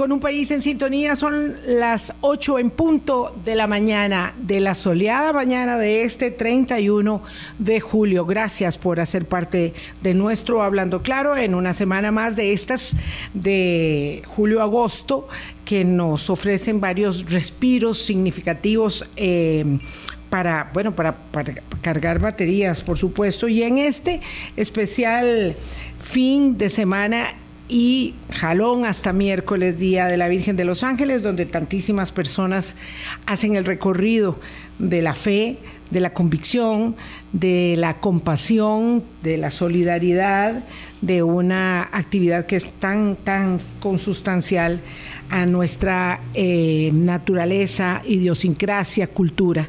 con un país en sintonía. Son las 8 en punto de la mañana, de la soleada mañana de este 31 de julio. Gracias por hacer parte de nuestro Hablando Claro en una semana más de estas de julio-agosto que nos ofrecen varios respiros significativos. Eh, para, bueno, para, para, cargar baterías, por supuesto. Y en este especial fin de semana y jalón hasta miércoles, Día de la Virgen de los Ángeles, donde tantísimas personas hacen el recorrido de la fe, de la convicción, de la compasión, de la solidaridad, de una actividad que es tan, tan consustancial a nuestra eh, naturaleza, idiosincrasia, cultura.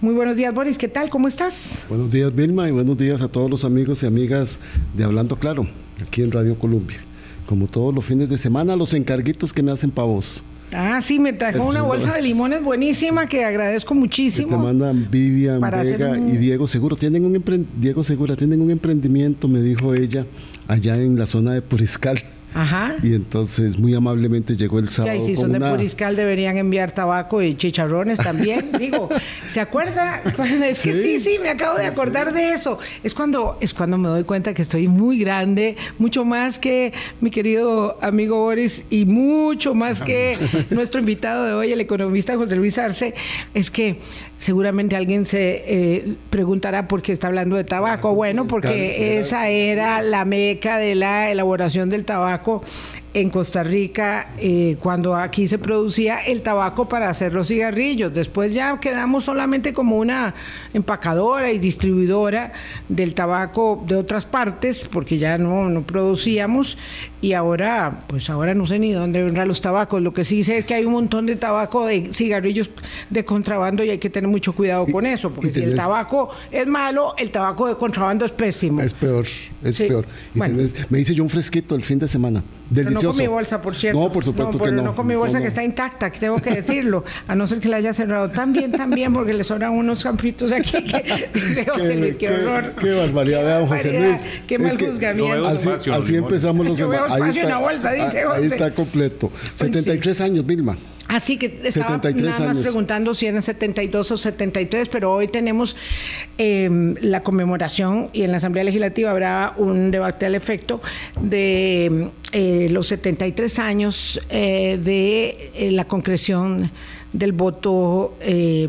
Muy buenos días, Boris. ¿Qué tal? ¿Cómo estás? Buenos días, Vilma, y buenos días a todos los amigos y amigas de Hablando Claro, aquí en Radio Colombia como todos los fines de semana, los encarguitos que me hacen pavos. Ah, sí, me trajo una bolsa de limones buenísima que agradezco muchísimo. te mandan Vivian Vega y Diego Seguro. Tienen un Diego Segura, tienen un emprendimiento, me dijo ella, allá en la zona de Puriscal. Ajá. Y entonces muy amablemente llegó el sábado. Y si son de Puriscal deberían enviar tabaco y chicharrones también. Digo, ¿se acuerda? Es que sí, sí, me acabo de acordar de eso. Es cuando, es cuando me doy cuenta que estoy muy grande, mucho más que mi querido amigo Boris y mucho más que nuestro invitado de hoy, el economista José Luis Arce. Es que seguramente alguien se eh, preguntará por qué está hablando de tabaco. Bueno, porque esa era la meca de la elaboración del tabaco en Costa Rica eh, cuando aquí se producía el tabaco para hacer los cigarrillos. Después ya quedamos solamente como una empacadora y distribuidora del tabaco de otras partes porque ya no, no producíamos y ahora pues ahora no sé ni dónde vendrán los tabacos. Lo que sí sé es que hay un montón de tabaco de cigarrillos de contrabando y hay que tener mucho cuidado con eso porque si el tabaco es malo, el tabaco de contrabando es pésimo. Es peor, es peor. me dice yo un fresquito el fin de semana. Delicioso. no con mi bolsa, por cierto. No, por supuesto que no. No con mi bolsa que está intacta, tengo que decirlo. A no ser que la haya cerrado. También, también, porque le sobran unos campitos aquí. Que, dice José Luis, qué, horror. Qué, barbaridad, José Luis. Qué mal juzgamiento. así, empezamos los demás. Ahí está, bolsa, dice José. ahí está completo. 73 años, Vilma. Así que estaba nada más preguntando si eran 72 o 73, pero hoy tenemos em, la conmemoración y en la Asamblea Legislativa habrá un debate al efecto de eh, los 73 años eh, de eh, la concreción del voto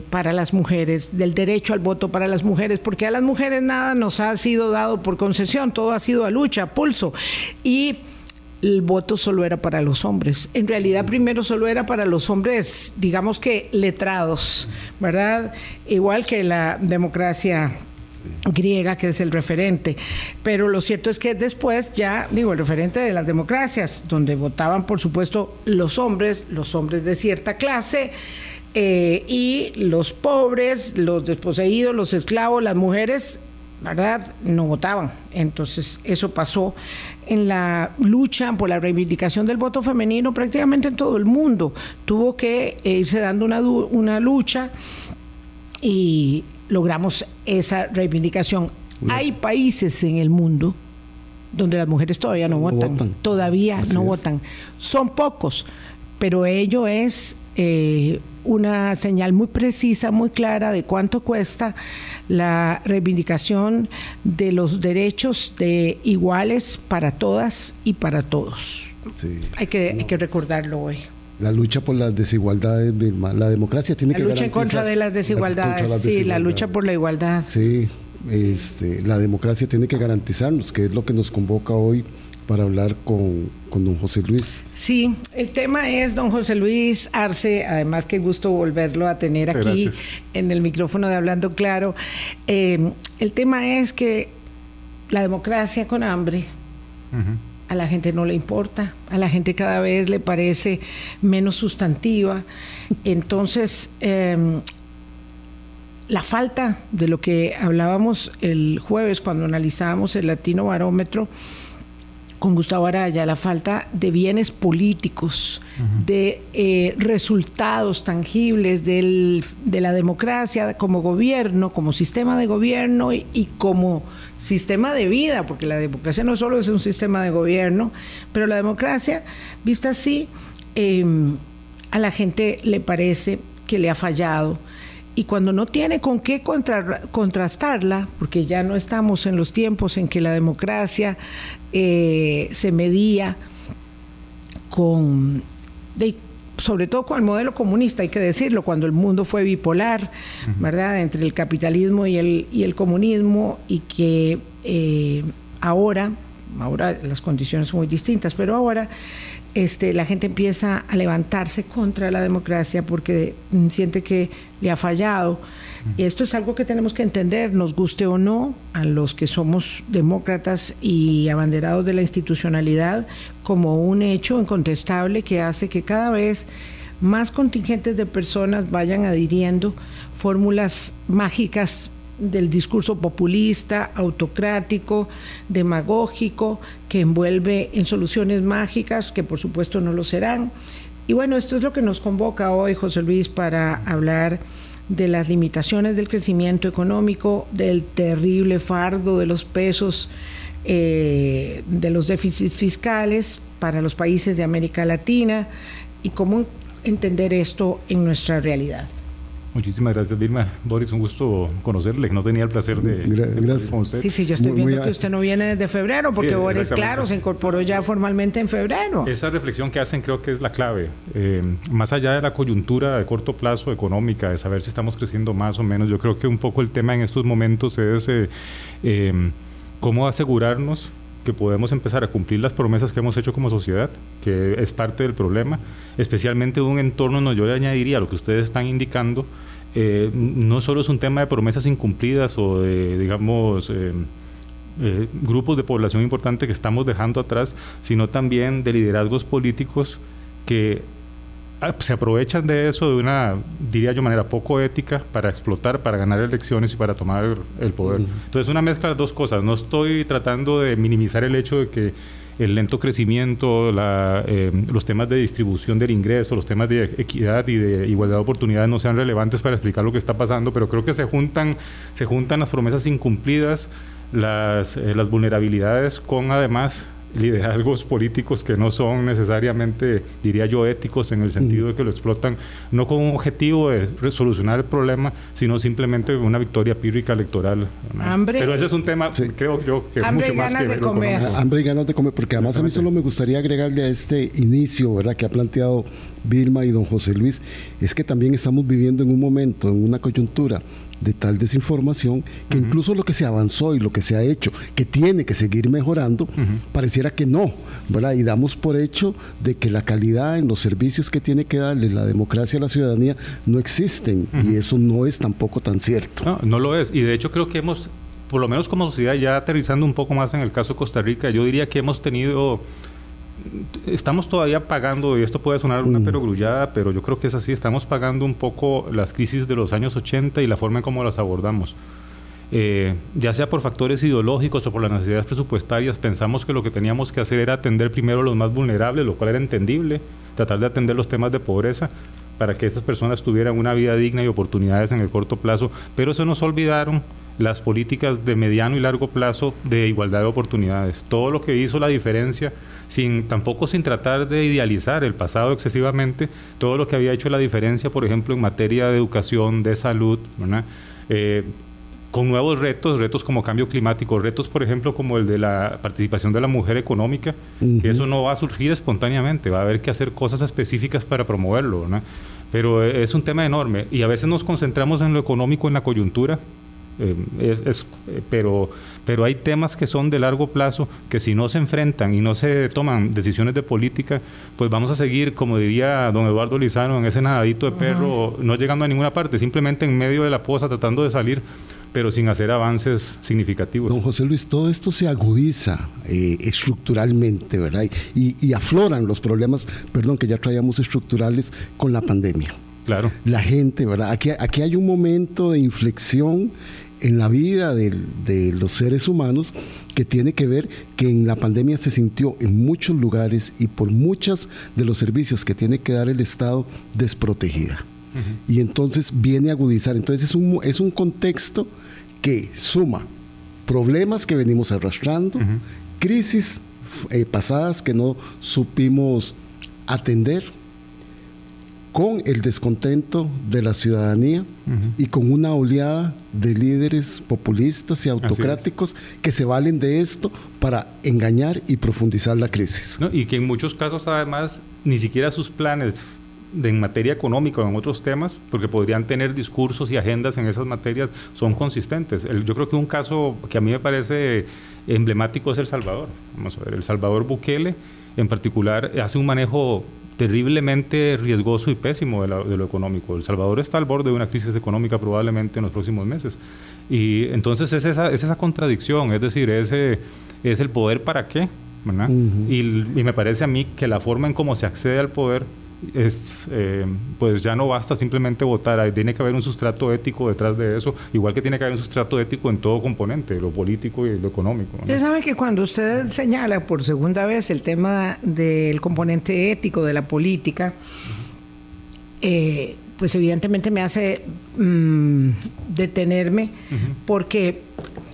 para las mujeres, del derecho al voto para las mujeres, porque a las mujeres nada nos ha sido dado por concesión, todo ha sido a lucha, a pulso. Y el voto solo era para los hombres. En realidad primero solo era para los hombres, digamos que letrados, ¿verdad? Igual que la democracia griega, que es el referente. Pero lo cierto es que después ya, digo, el referente de las democracias, donde votaban, por supuesto, los hombres, los hombres de cierta clase, eh, y los pobres, los desposeídos, los esclavos, las mujeres, ¿verdad? No votaban. Entonces, eso pasó en la lucha por la reivindicación del voto femenino prácticamente en todo el mundo. Tuvo que irse dando una, una lucha y logramos esa reivindicación. Hay países en el mundo donde las mujeres todavía no, votan, todavía no votan. Son pocos, pero ello es eh, una señal muy precisa, muy clara de cuánto cuesta la reivindicación de los derechos de iguales para todas y para todos. Hay, que, hay que recordarlo hoy. La lucha por las desigualdades, la democracia tiene que La lucha en contra de las desigualdades, sí, la lucha por la igualdad. Sí, este, la democracia tiene que garantizarnos, que es lo que nos convoca hoy para hablar con, don José Luis. Sí, el tema es don José Luis Arce, además qué gusto volverlo a tener aquí en el micrófono de Hablando Claro. Eh, el tema es que la democracia con hambre a la gente no le importa, a la gente cada vez le parece menos sustantiva. Entonces, em, la falta de lo que hablábamos el jueves cuando analizábamos el latino barómetro, con Gustavo Araya, la falta de bienes políticos, de eh, resultados tangibles de la democracia como gobierno, como sistema de gobierno y, y, como sistema de vida, porque la democracia no solo es un sistema de gobierno, pero la democracia, vista así, em, a la gente le parece que le ha fallado y cuando no tiene con qué contrastarla, porque ya no estamos en los tiempos en que la democracia eh, se medía con, sobre todo con el modelo comunista, hay que decirlo, cuando el mundo fue bipolar, ¿verdad?, entre el capitalismo y el, y el comunismo, y que eh, ahora, ahora las condiciones son muy distintas, pero ahora este, la gente empieza a levantarse contra la democracia porque mm, siente que le ha fallado. Y esto es algo que tenemos que entender, nos guste o no, a los que somos demócratas y abanderados de la institucionalidad, como un hecho incontestable que hace que cada vez más contingentes de personas vayan adhiriendo fórmulas mágicas del discurso populista, autocrático, demagógico, que envuelve en soluciones mágicas, que por supuesto no lo serán. Y bueno, esto es lo que nos convoca hoy, José Luis, para hablar de las limitaciones del crecimiento económico, del terrible fardo de los pesos, eh, de los déficits fiscales para los países de América Latina y cómo entender esto en nuestra realidad. Muchísimas gracias, Vilma. Boris, un gusto conocerle. No tenía el placer de, gracias. con usted. Sí, sí, yo estoy viendo que usted no viene desde febrero, porque Boris, claro, se incorporó ya formalmente en febrero. Esa reflexión que hacen creo que es la clave. Eh, más allá de la coyuntura de corto plazo económica, de saber si estamos creciendo más o menos, yo creo que un poco el tema en estos momentos es eh, eh, cómo asegurarnos que podemos empezar a cumplir las promesas que hemos hecho como sociedad, que es parte del problema, especialmente un entorno, no, yo le añadiría lo que ustedes están indicando, eh, no solo es un tema de promesas incumplidas o de, digamos, eh, eh, grupos de población importante que estamos dejando atrás, sino también de liderazgos políticos que se aprovechan de eso de una, diría yo, manera poco ética para explotar, para ganar elecciones y para tomar el poder. Entonces, una mezcla de dos cosas. No estoy tratando de minimizar el hecho de que el lento crecimiento, eh, los temas de distribución del ingreso, los temas de equidad y de igualdad de oportunidades no sean relevantes para explicar lo que está pasando, pero creo que se juntan, se juntan las promesas incumplidas, las, eh, las vulnerabilidades con además liderazgos políticos que no son necesariamente, diría yo, éticos en el sentido de que lo explotan no con un objetivo de solucionar el problema, sino simplemente una victoria pírrica electoral. Hambre. Pero ese es un tema, creo yo, que hambre mucho más que de comer. Hambre y ganas de comer, porque además a mí solo me gustaría agregarle a este inicio, ¿verdad?, que ha planteado Vilma y don José Luis, es que también estamos viviendo en un momento, en una coyuntura de tal desinformación que incluso lo que se avanzó y lo que se ha hecho, que tiene que seguir mejorando, pareciera que no, ¿verdad? Y damos por hecho de que la calidad en los servicios que tiene que darle la democracia a la ciudadanía no existen y eso no es tampoco tan cierto. No, no lo es. Y de hecho creo que hemos, por lo menos como sociedad, ya aterrizando un poco más en el caso de Costa Rica, yo diría que hemos tenido estamos todavía pagando, y esto puede sonar una mm. perogrullada, pero yo creo que es así, estamos pagando un poco las crisis de los años 80 y la forma en cómo las abordamos. Eh, ya sea por factores ideológicos o por las necesidades presupuestarias, pensamos que lo que teníamos que hacer era atender primero a los más vulnerables, lo cual era entendible, tratar de atender los temas de pobreza para que estas personas tuvieran una vida digna y oportunidades en el corto plazo, pero se nos olvidaron las políticas de mediano y largo plazo de igualdad de oportunidades. Todo lo que hizo la diferencia, sin tampoco sin tratar de idealizar el pasado excesivamente, todo lo que había hecho la diferencia, por ejemplo, en materia de educación, de salud, eh, con nuevos retos, retos como cambio climático, retos, por ejemplo, como el de la participación de la mujer económica, que eso no va a surgir espontáneamente, va a haber que hacer cosas específicas para promoverlo, Pero es un tema enorme y a veces nos concentramos en lo económico, en la coyuntura, eh, es, eh, pero, pero hay temas que son de largo plazo que si no se enfrentan y no se toman decisiones de política, pues vamos a seguir, como diría don Eduardo Lizano, en ese nadadito de perro, no llegando a ninguna parte, simplemente en medio de la poza tratando de salir pero sin hacer avances significativos. Don José Luis, todo esto se agudiza eh, estructuralmente, ¿verdad? Y, y, afloran los problemas, perdón, que ya traíamos estructurales con la pandemia. Claro. La gente, ¿verdad? Aquí, aquí hay un momento de inflexión en la vida de, los seres humanos que tiene que ver que en la pandemia se sintió en muchos lugares y por muchos de los servicios que tiene que dar el Estado desprotegida. Y entonces viene a agudizar. Entonces es un, es un contexto que suma problemas que venimos arrastrando, crisis eh, pasadas que no supimos atender con el descontento de la ciudadanía y con una oleada de líderes populistas y autocráticos que se valen de esto para engañar y profundizar la crisis. y que en muchos casos además ni siquiera sus planes de, en materia económica o en otros temas, porque podrían tener discursos y agendas en esas materias, son consistentes. yo creo que un caso que a mí me parece emblemático es El Salvador. Vamos a ver, El Salvador Bukele en particular hace un manejo terriblemente riesgoso y pésimo de, lo económico. El Salvador está al borde de una crisis económica probablemente en los próximos meses. Y entonces es esa, es esa contradicción, es decir, ese, es el poder para qué. y, y, me parece a mí que la forma en cómo se accede al poder es eh, pues ya no basta simplemente votar, tiene que haber un sustrato ético detrás de eso, igual que tiene que haber un sustrato ético en todo componente, lo político y lo económico. Usted sabe que cuando usted señala por segunda vez el tema del componente ético de la política, eh, pues evidentemente me hace mm, detenerme, porque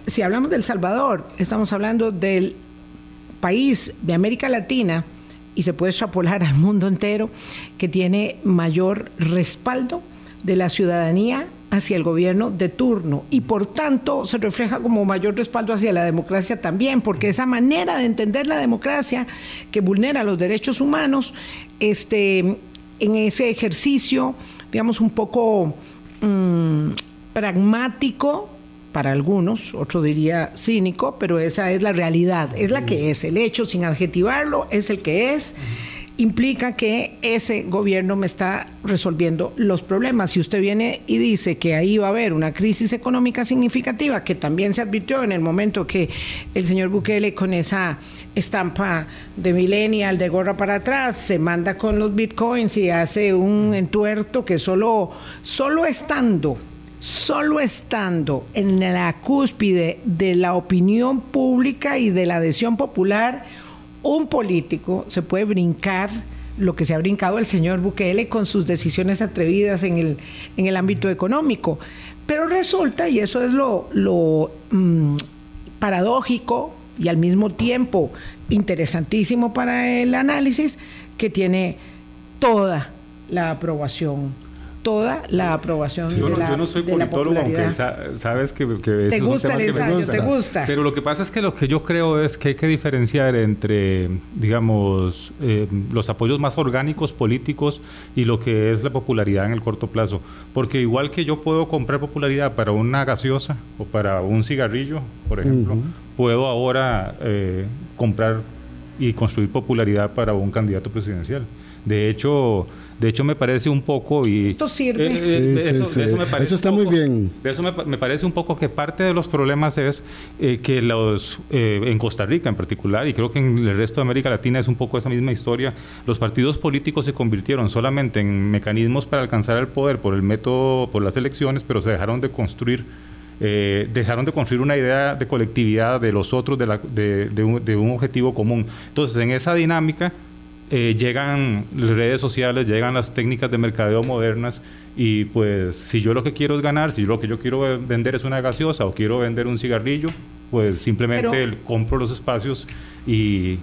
si hablamos del Salvador, estamos hablando del país de América Latina, y se puede extrapolar al mundo entero, que tiene mayor respaldo de la ciudadanía hacia el gobierno de turno. Y por tanto se refleja como mayor respaldo hacia la democracia también, porque esa manera de entender la democracia que vulnera los derechos humanos, este, en ese ejercicio, digamos, un poco mm, pragmático, para algunos, otro diría cínico, pero esa es la realidad, es la que es. El hecho, sin adjetivarlo, es el que es. Implica que ese gobierno me está resolviendo los problemas. Si usted viene y dice que ahí va a haber una crisis económica significativa, que también se advirtió en el momento que el señor Bukele con esa estampa de millennial de gorra para atrás se manda con los bitcoins y hace un entuerto que solo, solo estando solo estando en la cúspide de la opinión pública y de la adhesión popular, un político se puede brincar lo que se ha brincado el señor Bukele con sus decisiones atrevidas en el, en el ámbito económico. Pero resulta, y eso es lo, lo mm, paradójico y al mismo tiempo interesantísimo para el análisis, que tiene toda la aprobación toda la aprobación de la, yo no soy politólogo, aunque sabes que, que te gusta el ensayo, te gusta. Pero lo que pasa es que lo que yo creo es que hay que diferenciar entre, digamos, eh, los apoyos más orgánicos políticos y lo que es la popularidad en el corto plazo. Porque igual que yo puedo comprar popularidad para una gaseosa o para un cigarrillo, por ejemplo, puedo ahora eh, comprar y construir popularidad para un candidato presidencial. De hecho, de hecho me parece un poco y esto sirve. Eh, eh, eso, está muy bien. De eso me, parece un poco que parte de los problemas es eh, que los en Costa Rica en particular y creo que en el resto de América Latina es un poco esa misma historia. Los partidos políticos se convirtieron solamente en mecanismos para alcanzar el poder por el método, por las elecciones, pero se dejaron de construir. dejaron de construir una idea de colectividad de los otros, de, de, un, de un objetivo común. Entonces, en esa dinámica, eh, llegan las redes sociales, llegan las técnicas de mercadeo modernas y pues si yo lo que quiero es ganar, si lo que yo quiero vender es una gaseosa o quiero vender un cigarrillo, pues simplemente compro los espacios y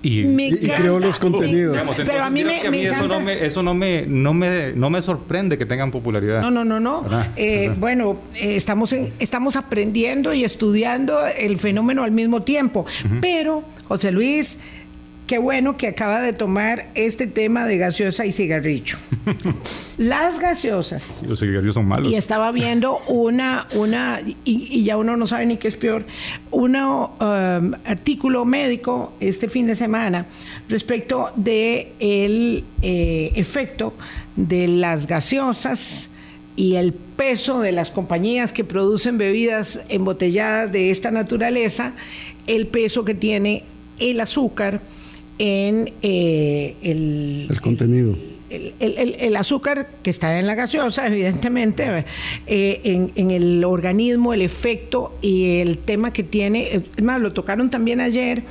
y, creo los contenidos. pero a mí, me, eso, no me, eso no me, no me, no me sorprende que tengan popularidad. No, no, no, no. Eh, bueno, eh, estamos, estamos aprendiendo y estudiando el fenómeno al mismo tiempo. Pero, José Luis, Qué bueno que acaba de tomar este tema de gaseosa y cigarrillo. Las gaseosas. Los cigarrillos son malos. Y estaba viendo una, una y, ya uno no sabe ni qué es peor, un um, artículo médico este fin de semana respecto de el eh, efecto de las gaseosas y el peso de las compañías que producen bebidas embotelladas de esta naturaleza, el peso que tiene el azúcar en eh, el, contenido. El, azúcar que está en la gaseosa, evidentemente, eh, en, el organismo, el efecto y el tema que tiene, es más, lo tocaron también ayer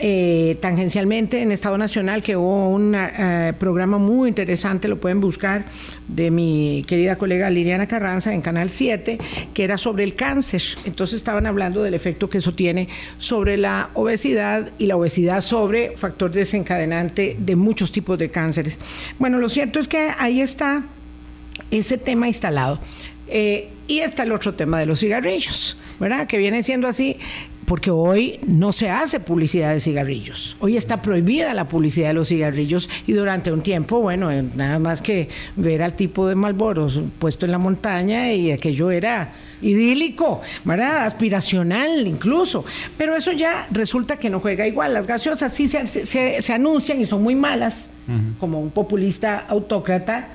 eh, tangencialmente en Estado Nacional, que hubo un eh, programa muy interesante, lo pueden buscar, de mi querida colega Liliana Carranza en Canal 7, que era sobre el cáncer. Entonces estaban hablando del efecto que eso tiene sobre la obesidad y la obesidad sobre factor desencadenante de muchos tipos de cánceres. Bueno, lo cierto es que ahí está ese tema instalado. Eh, y está el otro tema de los cigarrillos, ¿verdad? Que viene siendo así porque hoy no se hace publicidad de cigarrillos. Hoy está prohibida la publicidad de los cigarrillos y durante un tiempo, bueno, eh, nada más que ver al tipo de Malboros puesto en la montaña y aquello era idílico, ¿verdad? Aspiracional incluso. Pero eso ya resulta que no juega igual. Las gaseosas sí se, anuncian y son muy malas, como un populista autócrata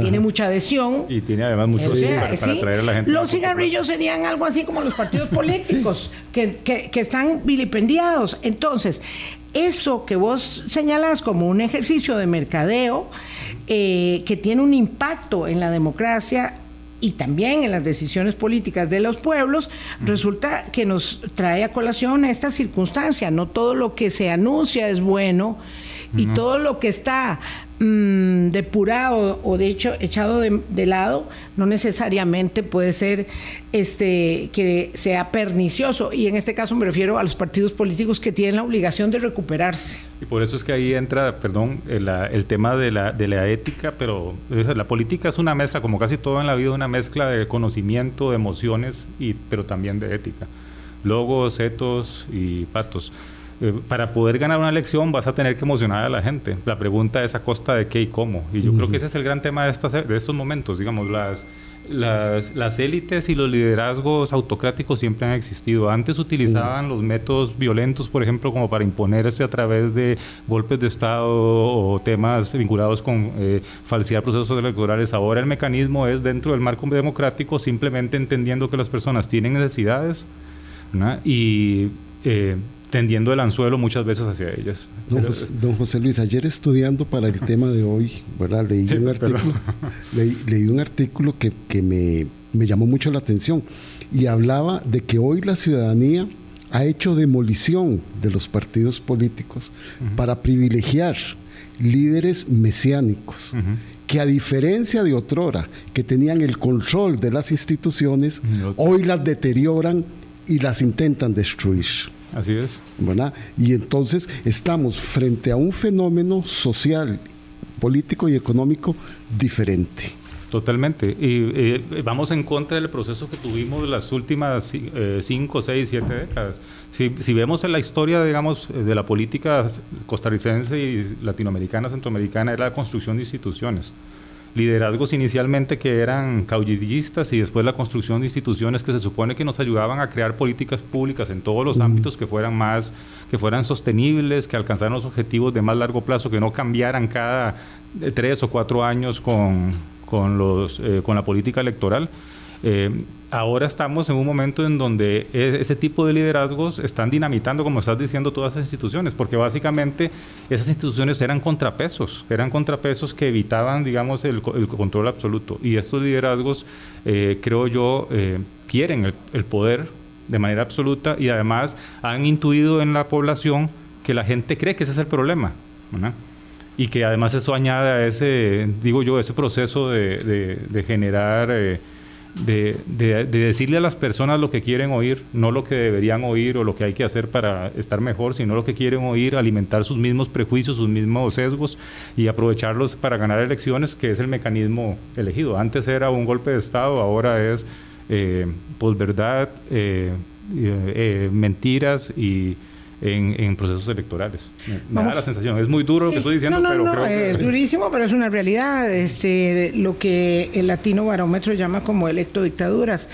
tiene mucha adhesión. Y tiene además mucho para, atraer a la gente. Los cigarrillos serían algo así como los partidos políticos, que, que, están vilipendiados. Entonces, eso que vos señalás como un ejercicio de mercadeo eh, que tiene un impacto en la democracia y también en las decisiones políticas de los pueblos, resulta que nos trae a colación esta circunstancia. No todo lo que se anuncia es bueno y todo lo que está Mm, depurado o de hecho echado de, lado no necesariamente puede ser este que sea pernicioso. Y en este caso me refiero a los partidos políticos que tienen la obligación de recuperarse. Y por eso es que ahí entra perdón el, tema de la, de la ética pero la política es una mezcla como casi todo en la vida una mezcla de conocimiento de emociones y pero también de ética. Logos etos y patos. eh, para poder ganar una elección vas a tener que emocionar a la gente. La pregunta es a costa de qué y cómo. Y yo creo que ese es el gran tema de, estas, de estos momentos. Digamos, las, las, las, élites y los liderazgos autocráticos siempre han existido. Antes utilizaban los métodos violentos, por ejemplo, como para imponerse a través de golpes de Estado o temas vinculados con eh, falsear procesos electorales. Ahora el mecanismo es dentro del marco democrático, simplemente entendiendo que las personas tienen necesidades y eh, tendiendo el anzuelo muchas veces hacia ellas. Don, José, Luis, ayer estudiando para el tema de hoy, ¿verdad? Leí un artículo, leí, un artículo que, que me, me, llamó mucho la atención y hablaba de que hoy la ciudadanía ha hecho demolición de los partidos políticos para privilegiar líderes mesiánicos. que a diferencia de otrora, que tenían el control de las instituciones, hoy las deterioran y las intentan destruir. Así es. ¿verdad? Y entonces estamos frente a un fenómeno social, político y económico diferente. Totalmente. Y eh, vamos en contra del proceso que tuvimos las últimas eh, cinco, seis, siete décadas. Si, si, vemos en la historia, digamos, de la política costarricense y latinoamericana, centroamericana, era la construcción de instituciones liderazgos inicialmente que eran caudillistas y después la construcción de instituciones que se supone que nos ayudaban a crear políticas públicas en todos los ámbitos que fueran más, que fueran sostenibles, que alcanzaran los objetivos de más largo plazo, que no cambiaran cada tres o cuatro años con, con, los, eh, con la política electoral. Eh, ahora estamos en un momento en donde e, ese tipo de liderazgos están dinamitando, como estás diciendo, todas esas instituciones, porque básicamente esas instituciones eran contrapesos, eran contrapesos que evitaban, digamos, el, control absoluto. Y estos liderazgos, eh, creo yo, eh, quieren el, poder de manera absoluta y además han intuido en la población que la gente cree que ese es el problema. Y que además eso añade a ese, digo yo, ese proceso de, generar de, decirle a las personas lo que quieren oír, no lo que deberían oír o lo que hay que hacer para estar mejor, sino lo que quieren oír, alimentar sus mismos prejuicios, sus mismos sesgos y aprovecharlos para ganar elecciones, que es el mecanismo elegido. Antes era un golpe de Estado, ahora es eh, posverdad, eh, eh, mentiras y en, procesos electorales. Me, da la sensación. Es muy duro lo que estoy diciendo, pero creo que... Es durísimo, pero es una realidad. Este, lo que el latino barómetro llama como electodictaduras.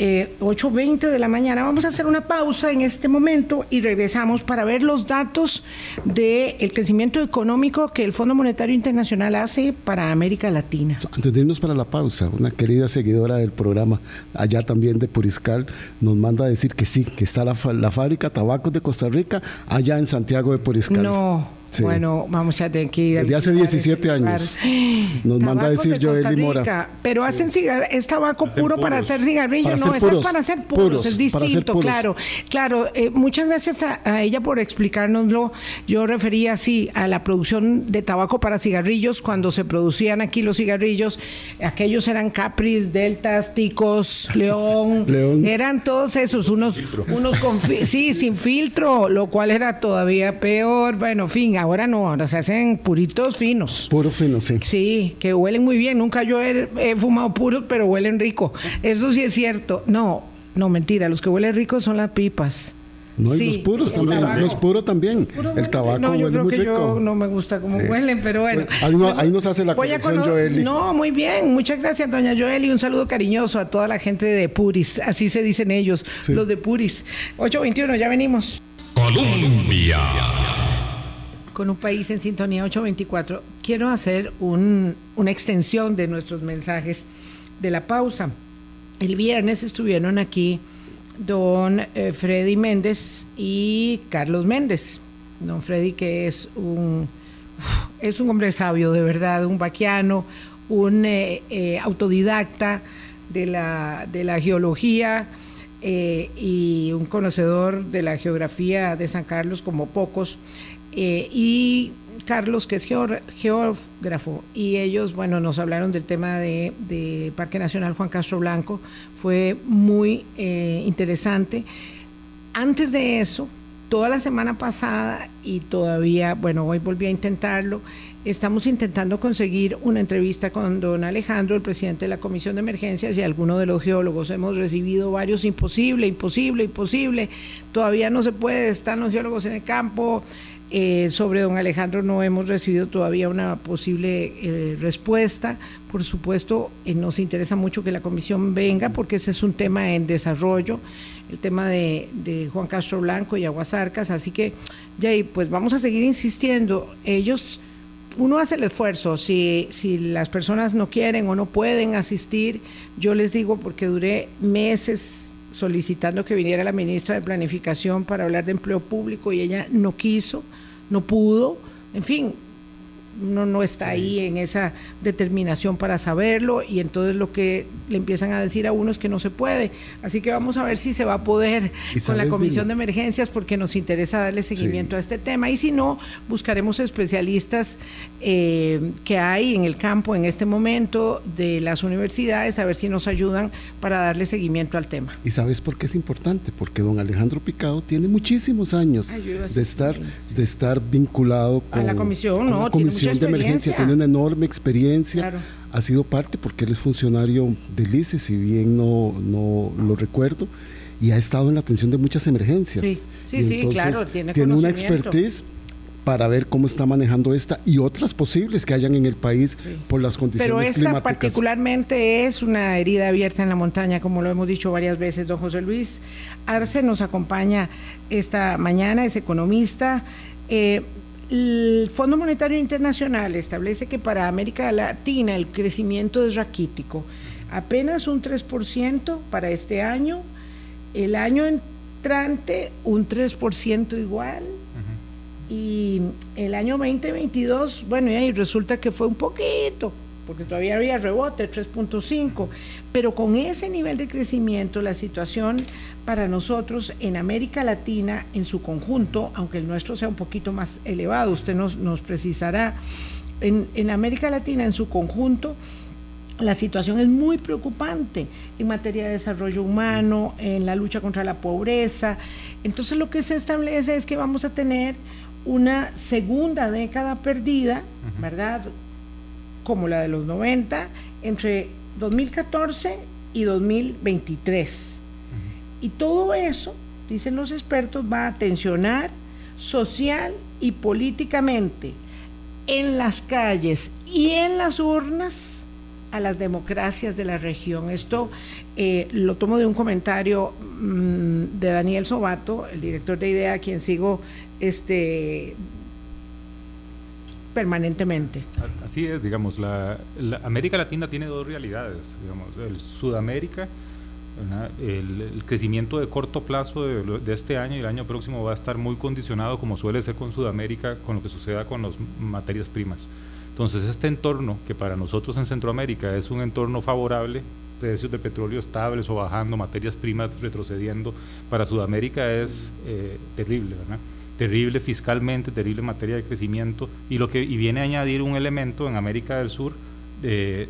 Eh, 8.20 de la mañana. Vamos a hacer una pausa en este momento y regresamos para ver los datos del crecimiento económico que el Fondo Monetario Internacional hace para América Latina. Antes de irnos para la pausa, una querida seguidora del programa, allá también de Puriscal, nos manda a decir que sí, que está la, la fábrica Tabacos de Costa Rica allá en Santiago de Poriscal. No. Bueno, vamos a tener que ir. Desde hace 17 años. Nos manda a decir Joel Mora. Pero hacen cigarro, es tabaco puro para hacer cigarrillos. no, eso es para hacer puros. es distinto, claro. Claro, eh, muchas gracias a, ella por explicárnoslo. Yo refería así a la producción de tabaco para cigarrillos. Cuando se producían aquí los cigarrillos, aquellos eran Capris, Deltas, Ticos, León. León. Eran todos esos, unos, unos con, sí, sin filtro, lo cual era todavía peor. Bueno, fin, ahora no, ahora se hacen puritos finos. Puros finos, sí. Sí, que huelen muy bien. Nunca yo he, fumado puros, pero huelen rico. Eso sí es cierto. No, no, mentira. Los que huelen ricos son las pipas. No, y los puros también, los puros también. el tabaco no, yo creo que Yo no me gusta como huelen, pero bueno. Ahí, nos hace la conexión Joeli. No, muy bien. Muchas gracias, doña Joeli. Un saludo cariñoso a toda la gente de Puris. Así se dicen ellos, los de Puris. 821, ya venimos. Colombia con un país en sintonía 824, quiero hacer una extensión de nuestros mensajes de la pausa. El viernes estuvieron aquí don eh, Freddy Méndez y Carlos Méndez. Don Freddy que es un, es un hombre sabio, de verdad, un vaquiano, un eh, eh, autodidacta de la, de la geología y un conocedor de la geografía de San Carlos como pocos. Eh, y Carlos, que es geógrafo, y ellos, bueno, nos hablaron del tema de, Parque Nacional Juan Castro Blanco, fue muy eh, interesante. Antes de eso, toda la semana pasada y todavía, bueno, hoy volví a intentarlo, estamos intentando conseguir una entrevista con don Alejandro, el presidente de la Comisión de Emergencias y algunos de los geólogos. Hemos recibido varios imposible, imposible, imposible. Todavía no se puede, están los geólogos en el campo, eh, sobre don Alejandro no hemos recibido todavía una posible eh, respuesta. Por supuesto, eh, nos interesa mucho que la comisión venga porque ese es un tema en desarrollo, el tema de, Juan Castro Blanco y Aguasarcas. Así que, Jay, pues vamos a seguir insistiendo. Ellos, uno hace el esfuerzo. Si, si las personas no quieren o no pueden asistir, yo les digo porque duré meses solicitando que viniera la ministra de Planificación para hablar de empleo público y ella no quiso no pudo, en fin, uno no está ahí en esa determinación para saberlo y entonces lo que le empiezan a decir a uno es que no se puede. Así que vamos a ver si se va a poder con la Comisión de Emergencias porque nos interesa darle seguimiento a este tema y si no, buscaremos especialistas eh, que hay en el campo en este momento de las universidades a ver si nos ayudan para darle seguimiento al tema. ¿Y sabes por qué es importante? Porque don Alejandro Picado tiene muchísimos años de estar, de estar vinculado con la comisión, ¿no? De emergencia, tiene una enorme experiencia. Ha sido parte porque él es funcionario del ICE, si bien no, no lo recuerdo, y ha estado en la atención de muchas emergencias. Sí, sí, claro, tiene, tiene una expertise para ver cómo está manejando esta y otras posibles que hayan en el país por las condiciones Pero esta particularmente es una herida abierta en la montaña, como lo hemos dicho varias veces. Don José Luis Arce nos acompaña esta mañana, es economista. Eh, el Fondo Monetario Internacional establece que para América Latina el crecimiento es raquítico, apenas un 3% para este año, el año entrante un 3% igual, y el año 2022, bueno, y resulta que fue un poquito, porque todavía había rebote, 3.5, pero con ese nivel de crecimiento la situación para nosotros en América Latina en su conjunto, aunque el nuestro sea un poquito más elevado, usted nos, nos precisará, en, en América Latina en su conjunto, la situación es muy preocupante en materia de desarrollo humano, en la lucha contra la pobreza. Entonces lo que se establece es que vamos a tener una segunda década perdida, ¿verdad? Como la de los 90 entre 2014 y 2023. Y todo eso, dicen los expertos, va a tensionar social y políticamente en las calles y en las urnas a las democracias de la región. Esto eh, lo tomo de un comentario mm, de Daniel Sobato, el director de IDEA, a quien sigo este, permanentemente. Así es, digamos, la, América Latina tiene dos realidades, digamos, el Sudamérica, El, crecimiento de corto plazo de, este año y el año próximo va a estar muy condicionado, como suele ser con Sudamérica, con lo que suceda con las materias primas. Entonces, este entorno, que para nosotros en Centroamérica es un entorno favorable, precios de petróleo estables o bajando, materias primas retrocediendo, para Sudamérica es eh, terrible, ¿verdad? Terrible fiscalmente, terrible en materia de crecimiento, y, lo que, y viene a añadir un elemento en América del Sur de,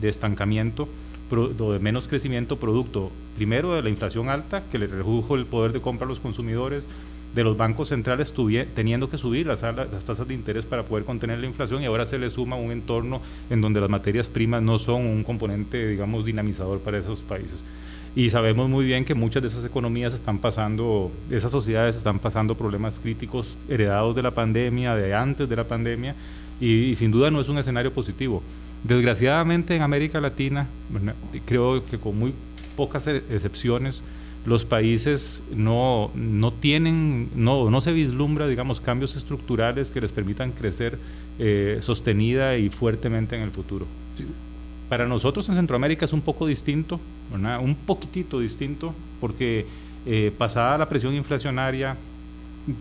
de estancamiento de menos crecimiento producto, primero de la inflación alta, que le redujo el poder de compra a los consumidores, de los bancos centrales teniendo que subir las, las, tasas de interés para poder contener la inflación y ahora se le suma un entorno en donde las materias primas no son un componente, digamos, dinamizador para esos países. Y sabemos muy bien que muchas de esas economías están pasando, esas sociedades están pasando problemas críticos heredados de la pandemia, de antes de la pandemia, y sin duda no es un escenario positivo. Desgraciadamente en América Latina, creo que con muy pocas e-, excepciones, los países no, no tienen, no, no se vislumbra, digamos, cambios estructurales que les permitan crecer eh, sostenida y fuertemente en el futuro. Para nosotros en Centroamérica es un poco distinto, un poquitito distinto, porque eh, pasada la presión inflacionaria,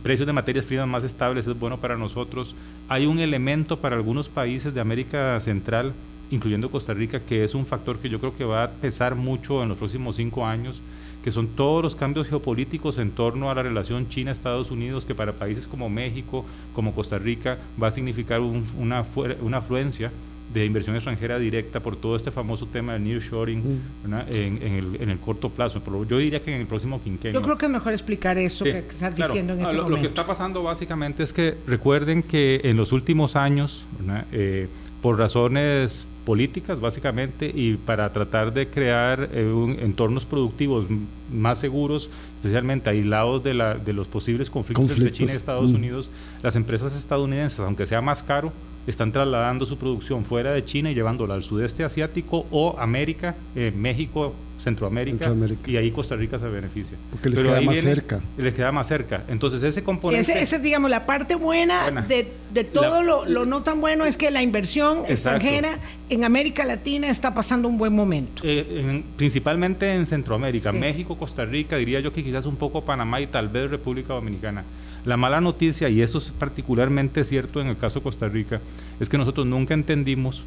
precios de materias primas más estables es bueno para nosotros. Hay un elemento para algunos países de América Central, incluyendo Costa Rica, que es un factor que yo creo que va a pesar mucho en los próximos cinco años, que son todos los cambios geopolíticos en torno a la relación China-Estados Unidos, que para países como México, como Costa Rica, va a significar una, una afluencia de inversión extranjera directa por todo este famoso tema del nearshoring mm. en, en, el, en, el, corto plazo. Pero yo diría que en el próximo quinquenio. Yo creo que es mejor explicar eso que estar diciendo en este lo, momento. Lo que está pasando básicamente es que recuerden que en los últimos años, eh, por razones políticas básicamente y para tratar de crear eh, entornos productivos más seguros, especialmente aislados de, la, de los posibles conflictos, entre China y Estados mm. Unidos, las empresas estadounidenses, aunque sea más caro, están trasladando su producción fuera de China y llevándola al sudeste asiático o América, eh, México, Centroamérica, y ahí Costa Rica se beneficia. Porque les queda más cerca. Les queda más cerca. Entonces ese componente... Esa es, digamos, la parte buena, de, de, todo lo, lo, no tan bueno es que la inversión extranjera en América Latina está pasando un buen momento. Eh, principalmente en Centroamérica, México, Costa Rica, diría yo que quizás un poco Panamá y tal vez República Dominicana. La mala noticia, y eso es particularmente cierto en el caso de Costa Rica, es que nosotros nunca entendimos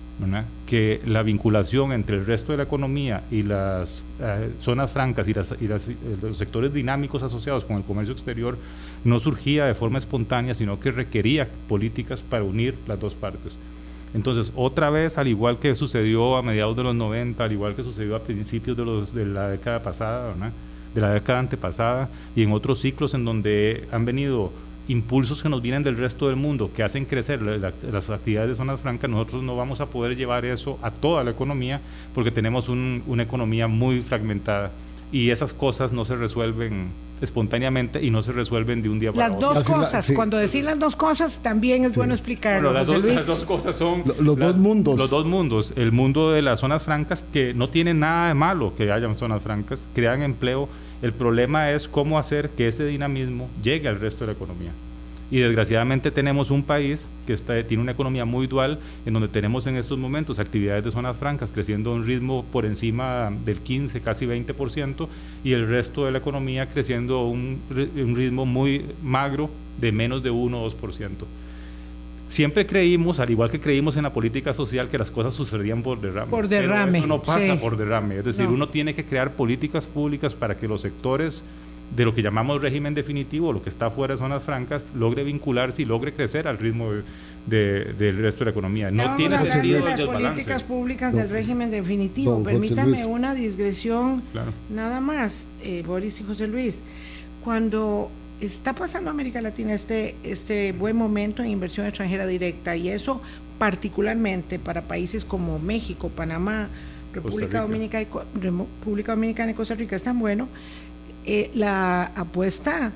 que la vinculación entre el resto de la economía y las eh, zonas francas y, y eh, los sectores dinámicos asociados con el comercio exterior no surgía de forma espontánea, sino que requería políticas para unir las dos partes. Entonces, otra vez, al igual que sucedió a mediados de los 90, al igual que sucedió a principios de, de la década pasada, ¿verdad? De la década antepasada y en otros ciclos en donde han venido impulsos que nos vienen del resto del mundo, que hacen crecer las actividades de zonas francas, nosotros no vamos a poder llevar eso a toda la economía porque tenemos una economía muy fragmentada y esas cosas no se resuelven espontáneamente y no se resuelven de un día para otro. Las dos cosas, cuando decir las dos cosas también es bueno explicarlo. las, dos, cosas son los dos mundos. Los dos mundos. El mundo de las zonas francas, que no tiene nada de malo que hayan zonas francas, crean empleo el problema es cómo hacer que ese dinamismo llegue al resto de la economía. Y desgraciadamente tenemos un país que está, tiene una economía muy dual, en donde tenemos en estos momentos actividades de zonas francas creciendo a un ritmo por encima del 15, casi 20%, y el resto de la economía creciendo a un, un ritmo muy magro de menos de 1 o 2% siempre creímos, al igual que creímos en la política social, que las cosas sucedían por derrame. Por derrame. eso no pasa por derrame. Es decir, uno tiene que crear políticas públicas para que los sectores de lo que llamamos régimen definitivo, lo que está fuera de zonas francas, logre vincularse y logre crecer al ritmo del resto de la economía. No tiene sentido las políticas públicas del régimen definitivo. Permítame una digresión nada más, eh, Boris y José Luis. Cuando está pasando América Latina este, este buen momento en inversión extranjera directa y eso particularmente para países como México, Panamá, República Dominicana, y, República Dominicana y Costa Rica es tan bueno, eh, la apuesta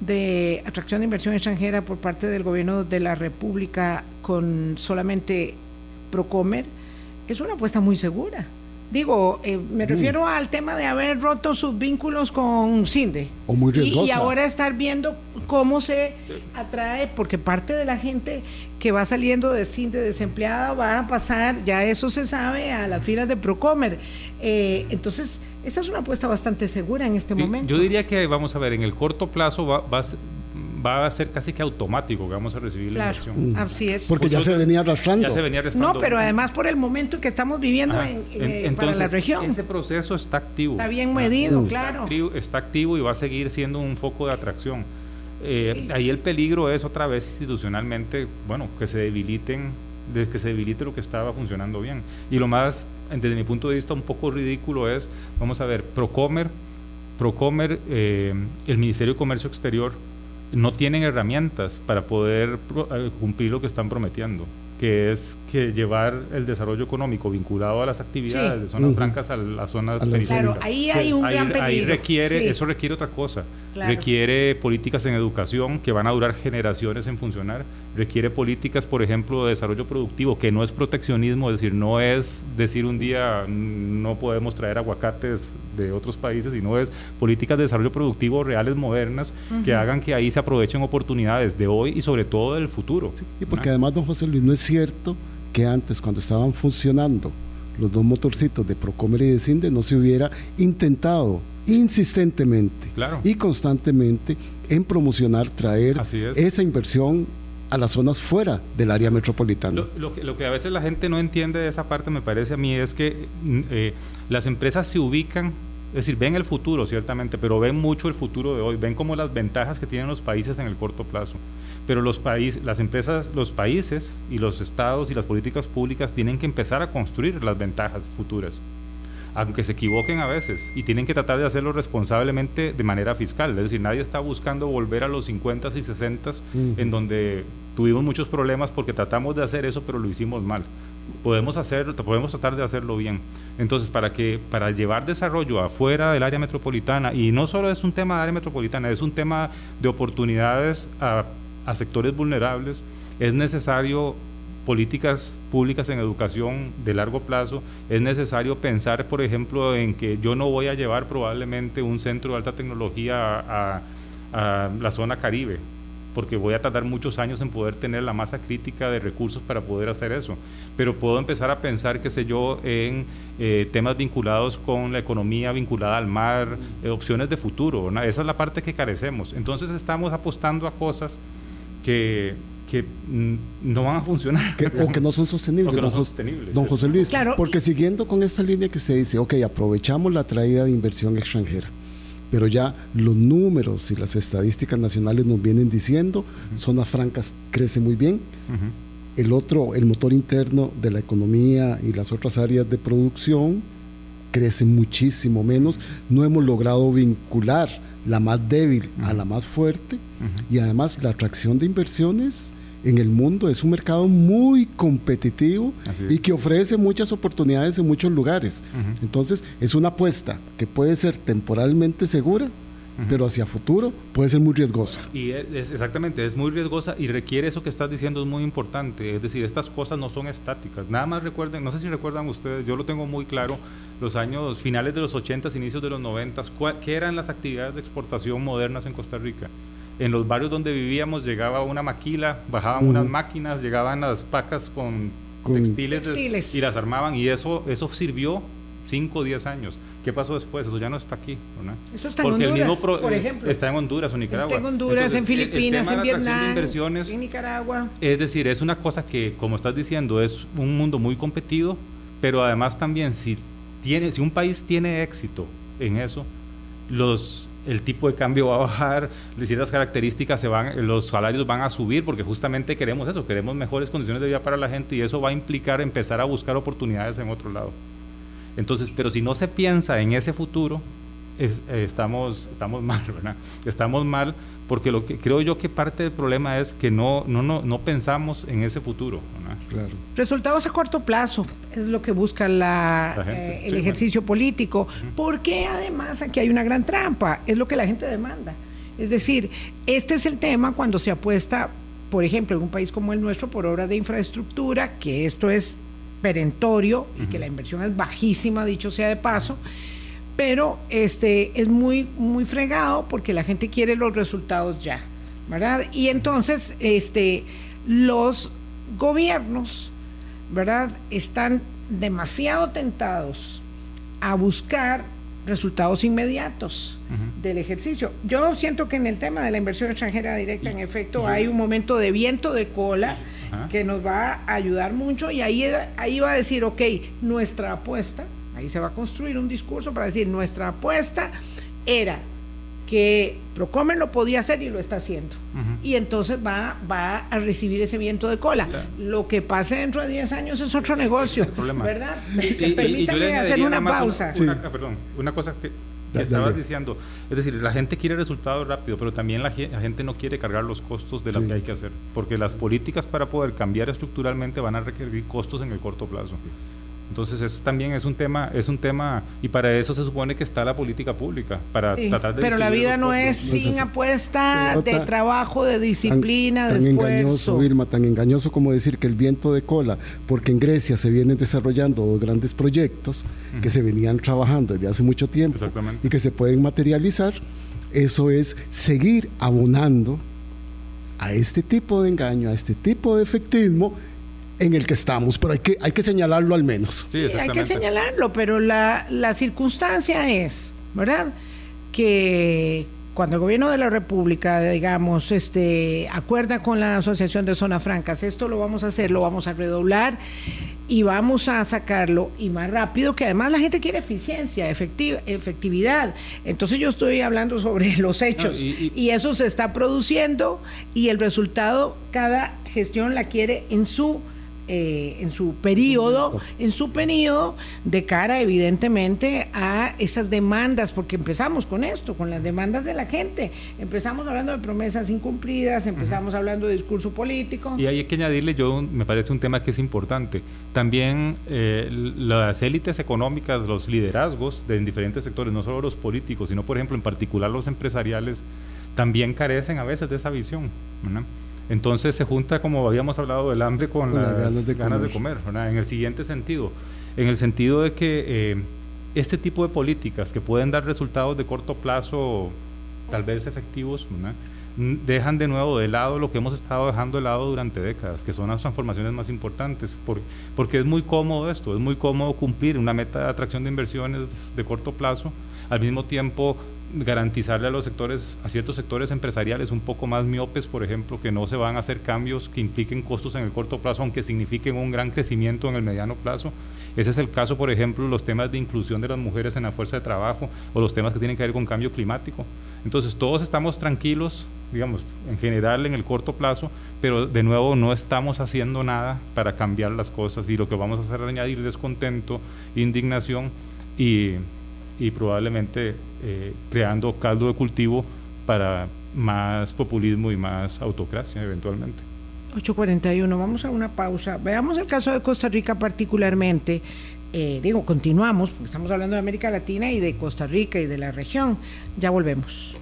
de atracción de inversión extranjera por parte del gobierno de la República con solamente Procomer es una apuesta muy segura. Digo, eh, me mm. refiero al tema de haber roto sus vínculos con CINDE. O muy riesgosa. Y, ahora estar viendo cómo se atrae, porque parte de la gente que va saliendo de CINDE desempleada va a pasar, ya eso se sabe, a las filas de Procomer. Eh, entonces, Esa es una apuesta bastante segura en este momento. Yo diría que, vamos a ver, en el corto plazo va, va, va a ser casi que automático que vamos a recibir la inversión. Mm. Así es. Porque ya se venía arrastrando. Ya se venía arrastrando. No, pero además por el momento que estamos viviendo en, eh, para la región. Ese proceso está activo. Está bien medido, claro. Está activo, y va a seguir siendo un foco de atracción. Eh, ahí el peligro es otra vez institucionalmente, bueno, que se debiliten, de que se debilite lo que estaba funcionando bien. Y lo más, desde mi punto de vista, un poco ridículo es, vamos a ver, Procomer, Procomer, eh, el Ministerio de Comercio Exterior, no tienen herramientas para poder eh, cumplir lo que están prometiendo que es que llevar el desarrollo económico vinculado a las actividades de zonas francas a las zonas Claro, ahí hay un gran peligro. Ahí requiere, eso requiere otra cosa. Requiere políticas en educación que van a durar generaciones en funcionar. Requiere políticas, por ejemplo, de desarrollo productivo, que no es proteccionismo, es decir, no es decir un día no podemos traer aguacates de otros países, sino es políticas de desarrollo productivo reales, modernas, que hagan que ahí se aprovechen oportunidades de hoy y sobre todo del futuro. y porque además, don José Luis, no es cierto que antes, cuando estaban funcionando los dos motorcitos de Procomer y de Cinde, no se hubiera intentado insistentemente y constantemente en promocionar, traer esa inversión a las zonas fuera del área metropolitana. Lo, que, lo, que, a veces la gente no entiende de esa parte, me parece a mí, es que mm, eh, las empresas se ubican es decir, ven el futuro, ciertamente, pero ven mucho el futuro de hoy, ven como las ventajas que tienen los países en el corto plazo. Pero los países, las empresas, los países y los estados y las políticas públicas tienen que empezar a construir las ventajas futuras, aunque se equivoquen a veces, y tienen que tratar de hacerlo responsablemente de manera fiscal. Es decir, nadie está buscando volver a los 50 y 60 en donde tuvimos muchos problemas porque tratamos de hacer eso, pero lo hicimos mal podemos hacer, podemos tratar de hacerlo bien. Entonces, para que para llevar desarrollo afuera del área metropolitana y no solo es un tema de área metropolitana, es un tema de oportunidades a, a sectores vulnerables, es necesario políticas públicas en educación de largo plazo, es necesario pensar, por ejemplo, en que yo no voy a llevar probablemente un centro de alta tecnología a, a la zona caribe, porque voy a tardar muchos años en poder tener la masa crítica de recursos para poder hacer eso. Pero puedo empezar a pensar, qué sé yo, en eh, temas vinculados con la economía vinculada al mar, eh, opciones de futuro. Esa es la parte que carecemos. Entonces estamos apostando a cosas que, que no van a funcionar. o que no son sostenibles. no son sostenibles. Don José Luis, porque siguiendo con esta línea que se dice, ok, aprovechamos la traída de inversión extranjera pero ya los números y las estadísticas nacionales nos vienen diciendo, zonas francas crece muy bien. El otro, el motor interno de la economía y las otras áreas de producción crece muchísimo menos. No hemos logrado vincular la más débil a la más fuerte y además la atracción de inversiones en el mundo. Es un mercado muy competitivo y que ofrece muchas oportunidades en muchos lugares. Entonces, es una apuesta que puede ser temporalmente segura, pero hacia futuro puede ser muy riesgosa. Y es, exactamente, es muy riesgosa y requiere eso que estás diciendo, es muy importante. Es decir, estas cosas no son estáticas. Nada más recuerden, no sé si recuerdan ustedes, yo lo tengo muy claro, los años finales de los 80, inicios de los 90, ¿qué eran las actividades de exportación modernas en Costa Rica? en los barrios donde vivíamos llegaba una maquila, bajaban unas máquinas, llegaban las pacas con, textiles, y las armaban y eso, eso sirvió 5 o 10 años. ¿Qué pasó después? Eso ya no está aquí. Eso está en Honduras, por ejemplo. Está en Honduras o Nicaragua. Está en Honduras, en Filipinas, en Vietnam, en Nicaragua. Es decir, es una cosa que, como estás diciendo, es un mundo muy competido, pero además también si, tiene, si un país tiene éxito en eso, los el tipo de cambio va a bajar, ciertas características se van, los salarios van a subir porque justamente queremos eso, queremos mejores condiciones de vida para la gente y eso va a implicar empezar a buscar oportunidades en otro lado. Entonces, pero si no se piensa en ese futuro, eh, estamos, estamos mal, ¿verdad? Estamos mal porque lo que creo yo que parte del problema es que no, no, no, no pensamos en ese futuro. Claro. Resultados a corto plazo es lo que busca la, eh, el ejercicio político, porque además aquí hay una gran trampa, es lo que la gente demanda. Es decir, este es el tema cuando se apuesta, por ejemplo, en un país como el nuestro, por obras de infraestructura, que esto es perentorio y que la inversión es bajísima, dicho sea de paso pero este, es muy, muy fregado porque la gente quiere los resultados ya, ¿verdad? Y entonces este, los gobiernos, ¿verdad? Están demasiado tentados a buscar resultados inmediatos del ejercicio. Yo siento que en el tema de la inversión extranjera directa, en efecto, hay un momento de viento de cola que nos va a ayudar mucho y ahí, ahí va a decir, ok, nuestra apuesta, ahí se va a construir un discurso para decir, nuestra apuesta era que Procomer lo podía hacer y lo está haciendo. Y entonces va, va a recibir ese viento de cola. Lo que pase dentro de 10 años es otro negocio. ¿Verdad? permítame hacer una pausa. Una, perdón, una cosa que, estabas diciendo. Es decir, la gente quiere resultados rápido, pero también la, gente no quiere cargar los costos de lo que hay que hacer. Porque las políticas para poder cambiar estructuralmente van a requerir costos en el corto plazo. Entonces eso también es un tema, es un tema y para eso se supone que está la política pública para tratar de. Pero la vida no es sin apuesta de trabajo, de disciplina, tan, de esfuerzo. engañoso, Irma, tan engañoso como decir que el viento de cola, porque en Grecia se vienen desarrollando dos grandes proyectos que se venían trabajando desde hace mucho tiempo y que se pueden materializar. Eso es seguir abonando a este tipo de engaño, a este tipo de efectismo en el que estamos, pero hay que, hay que señalarlo al menos. Sí, hay que señalarlo, pero la, la circunstancia es, ¿verdad? Que cuando el gobierno de la República, digamos, este, acuerda con la Asociación de Zonas Francas, esto lo vamos a hacer, lo vamos a redoblar y vamos a sacarlo y más rápido, que además la gente quiere eficiencia, efectividad. Entonces yo estoy hablando sobre los hechos y eso se está produciendo y el resultado, cada gestión la quiere en su eh, en su periodo, en su periodo, de cara evidentemente a esas demandas, porque empezamos con esto, con las demandas de la gente. Empezamos hablando de promesas incumplidas, empezamos hablando de discurso político. Y hay que añadirle, yo me parece un tema que es importante. También eh, las élites económicas, los liderazgos de, en diferentes sectores, no solo los políticos, sino por ejemplo en particular los empresariales, también carecen a veces de esa visión. Entonces se junta, como habíamos hablado, del hambre con, las, ganas de comer, en el siguiente sentido, en el sentido de que eh, este tipo de políticas que pueden dar resultados de corto plazo, tal vez efectivos, dejan de nuevo de lado lo que hemos estado dejando de lado durante décadas, que son las transformaciones más importantes, porque es muy cómodo esto, es muy cómodo cumplir una meta de atracción de inversiones de corto plazo, al mismo tiempo garantizarle a los sectores, a ciertos sectores empresariales un poco más miopes, por ejemplo, que no se van a hacer cambios que impliquen costos en el corto plazo, aunque signifiquen un gran crecimiento en el mediano plazo. Ese es el caso, por ejemplo, los temas de inclusión de las mujeres en la fuerza de trabajo o los temas que tienen que ver con cambio climático. Entonces, todos estamos tranquilos, digamos, en general en el corto plazo, pero de nuevo no estamos haciendo nada para cambiar las cosas y lo que vamos a hacer es añadir descontento, indignación y y probablemente eh, creando caldo de cultivo para más populismo y más autocracia eventualmente. 8.41, vamos a una pausa. Veamos el caso de Costa Rica particularmente. Eh, digo, continuamos, porque estamos hablando de América Latina y de Costa Rica y de la región. Ya volvemos.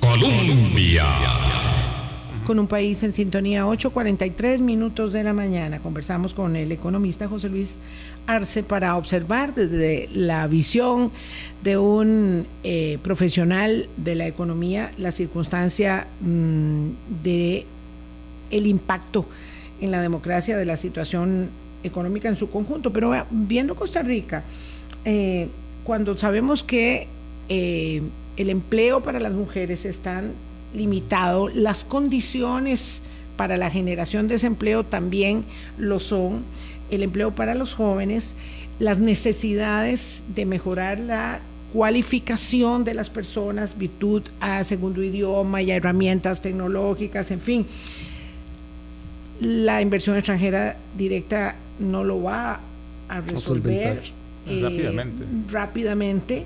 Colombia. Con un país en sintonía, 8.43 minutos de la mañana. Conversamos con el economista José Luis Arce para observar desde la visión de un eh, profesional de la economía la circunstancia mm, de el impacto en la democracia de la situación económica en su conjunto. Pero viendo Costa Rica, eh, cuando sabemos que eh, el empleo para las mujeres están limitado, las condiciones para la generación de ese empleo también lo son, el empleo para los jóvenes, las necesidades de mejorar la cualificación de las personas, virtud a segundo idioma y a herramientas tecnológicas, en fin. La inversión extranjera directa no lo va a resolver eh, rápidamente.